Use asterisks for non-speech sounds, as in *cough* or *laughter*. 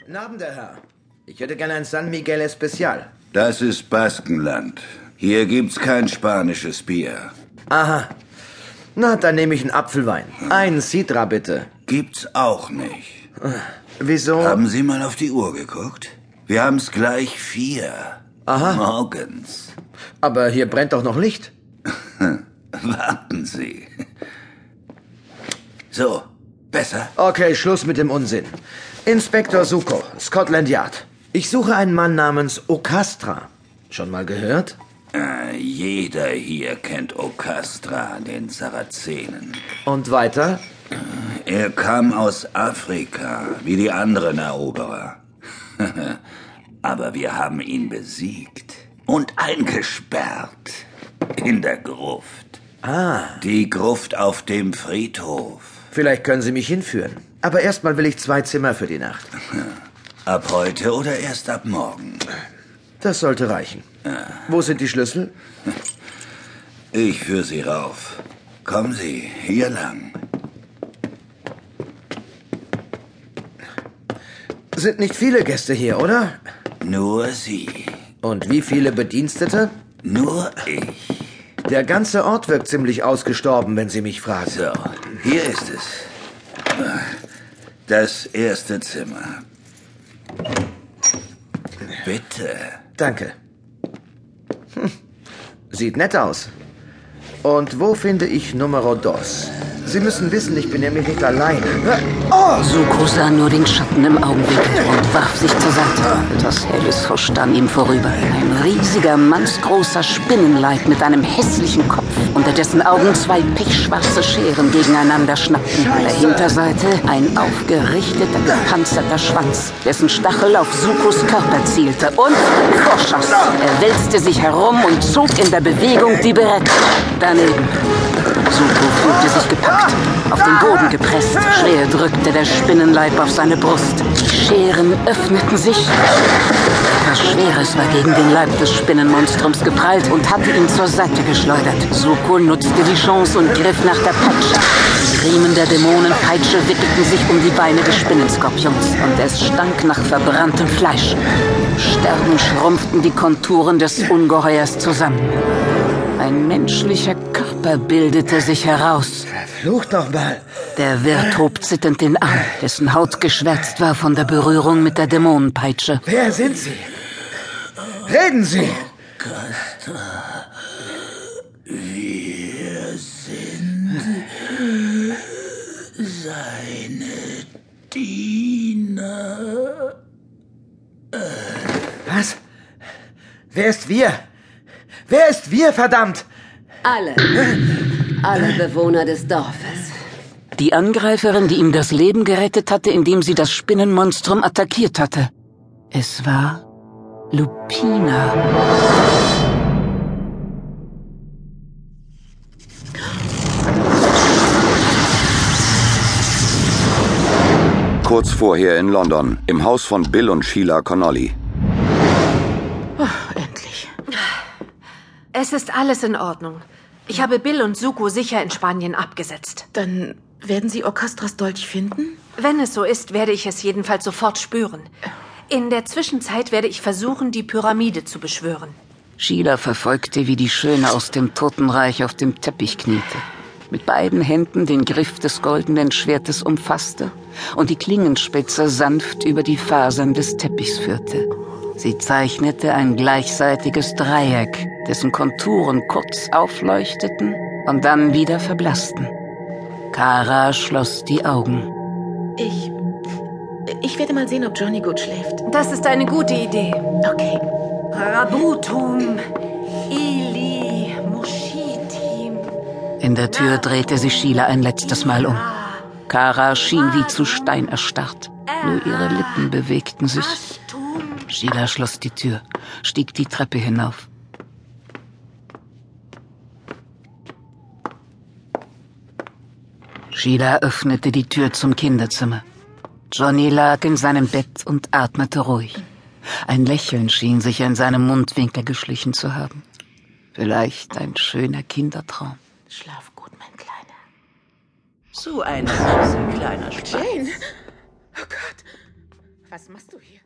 Guten Abend, der Herr. Ich hätte gerne ein San Miguel Especial. Das ist Baskenland. Hier gibt's kein spanisches Bier. Aha. Na, dann nehme ich einen Apfelwein. Einen Sidra, bitte. Gibt's auch nicht. Wieso? Haben Sie mal auf die Uhr geguckt? Wir haben's gleich vier. Aha. Morgens. Aber hier brennt doch noch Licht. *laughs* Warten Sie. So, besser? Okay, Schluss mit dem Unsinn. Inspektor Suko, Scotland Yard. Ich suche einen Mann namens Okastra. Schon mal gehört? Äh, jeder hier kennt Okastra, den Sarazenen. Und weiter? Er kam aus Afrika, wie die anderen Eroberer. *laughs* Aber wir haben ihn besiegt und eingesperrt. In der Gruft. Ah, Die Gruft auf dem Friedhof. vielleicht können Sie mich hinführen. Aber erstmal will ich zwei Zimmer für die Nacht. *laughs* Ab heute oder erst ab morgen? Das sollte reichen. Wo sind die Schlüssel? *laughs* Ich führe Sie rauf. Kommen Sie, hier lang. Sind nicht viele Gäste hier, oder? Nur Sie. Und wie viele Bedienstete? Nur ich. Der ganze Ort wirkt ziemlich ausgestorben, wenn Sie mich fragen. So, hier ist es. Das erste Zimmer. Bitte. Danke. Hm. Sieht nett aus. Und wo finde ich Numero dos? Sie müssen wissen, ich bin nämlich nicht allein. Oh! Suko sah nur den Schatten im Augenwinkel und warf sich zur Seite. Etwas Helles huschte an ihm vorüber. Ein riesiger, mannsgroßer Spinnenleib mit einem hässlichen Kopf, unter dessen Augen zwei pechschwarze Scheren gegeneinander schnappten. An der Hinterseite ein aufgerichteter, gepanzerter Schwanz, dessen Stachel auf Sukos Körper zielte und vorschoss. Er wälzte sich herum und zog in der Bewegung die Beretta. Daneben. Suko fühlte sich gepackt, auf den Boden gepresst. Schwer drückte der Spinnenleib auf seine Brust. Die Scheren öffneten sich. Etwas Schweres war gegen den Leib des Spinnenmonstrums geprallt und hatte ihn zur Seite geschleudert. Suko nutzte die Chance und griff nach der Peitsche. Die Riemen der Dämonenpeitsche wickelten sich um die Beine des Spinnenskorpions und es stank nach verbranntem Fleisch. Sterben schrumpften die Konturen des Ungeheuers zusammen. Ein menschlicher Körper bildete sich heraus. Flucht doch mal. Der Wirt hob zitternd den Arm, dessen Haut geschwärzt war von der Berührung mit der Dämonenpeitsche. Wer sind Sie? Reden Sie! Wir sind seine Diener. Was? Wer ist wir? Wer ist wir, verdammt? Alle. Alle Bewohner des Dorfes. Die Angreiferin, die ihm das Leben gerettet hatte, indem sie das Spinnenmonstrum attackiert hatte. Es war Lupina. Kurz vorher in London, im Haus von Bill und Sheila Connolly. Es ist alles in Ordnung. Ich habe Bill und Suko sicher in Spanien abgesetzt. Dann werden Sie Orchestras Dolch finden? Wenn es so ist, werde ich es jedenfalls sofort spüren. In der Zwischenzeit werde ich versuchen, die Pyramide zu beschwören. Sheila verfolgte, wie die Schöne aus dem Totenreich auf dem Teppich kniete, mit beiden Händen den Griff des goldenen Schwertes umfasste und die Klingenspitze sanft über die Fasern des Teppichs führte. Sie zeichnete ein gleichseitiges Dreieck, dessen Konturen kurz aufleuchteten und dann wieder verblassten. Kara schloss die Augen. Ich. Ich werde mal sehen, ob Johnny gut schläft. Das ist eine gute Idee. Okay. Rabutum, Ili, Mushitim. In der Tür drehte sich Sheila ein letztes Mal um. Kara schien wie zu Stein erstarrt. Nur ihre Lippen bewegten sich. Sheila schloss die Tür, stieg die Treppe hinauf. Sheila öffnete die Tür zum Kinderzimmer. Johnny lag in seinem Bett und atmete ruhig. Ein Lächeln schien sich in seinem Mundwinkel geschlichen zu haben. Vielleicht ein schöner Kindertraum. Schlaf gut, mein Kleiner. So ein süßer kleiner Spaß. Jane! Oh Gott. Was machst du hier?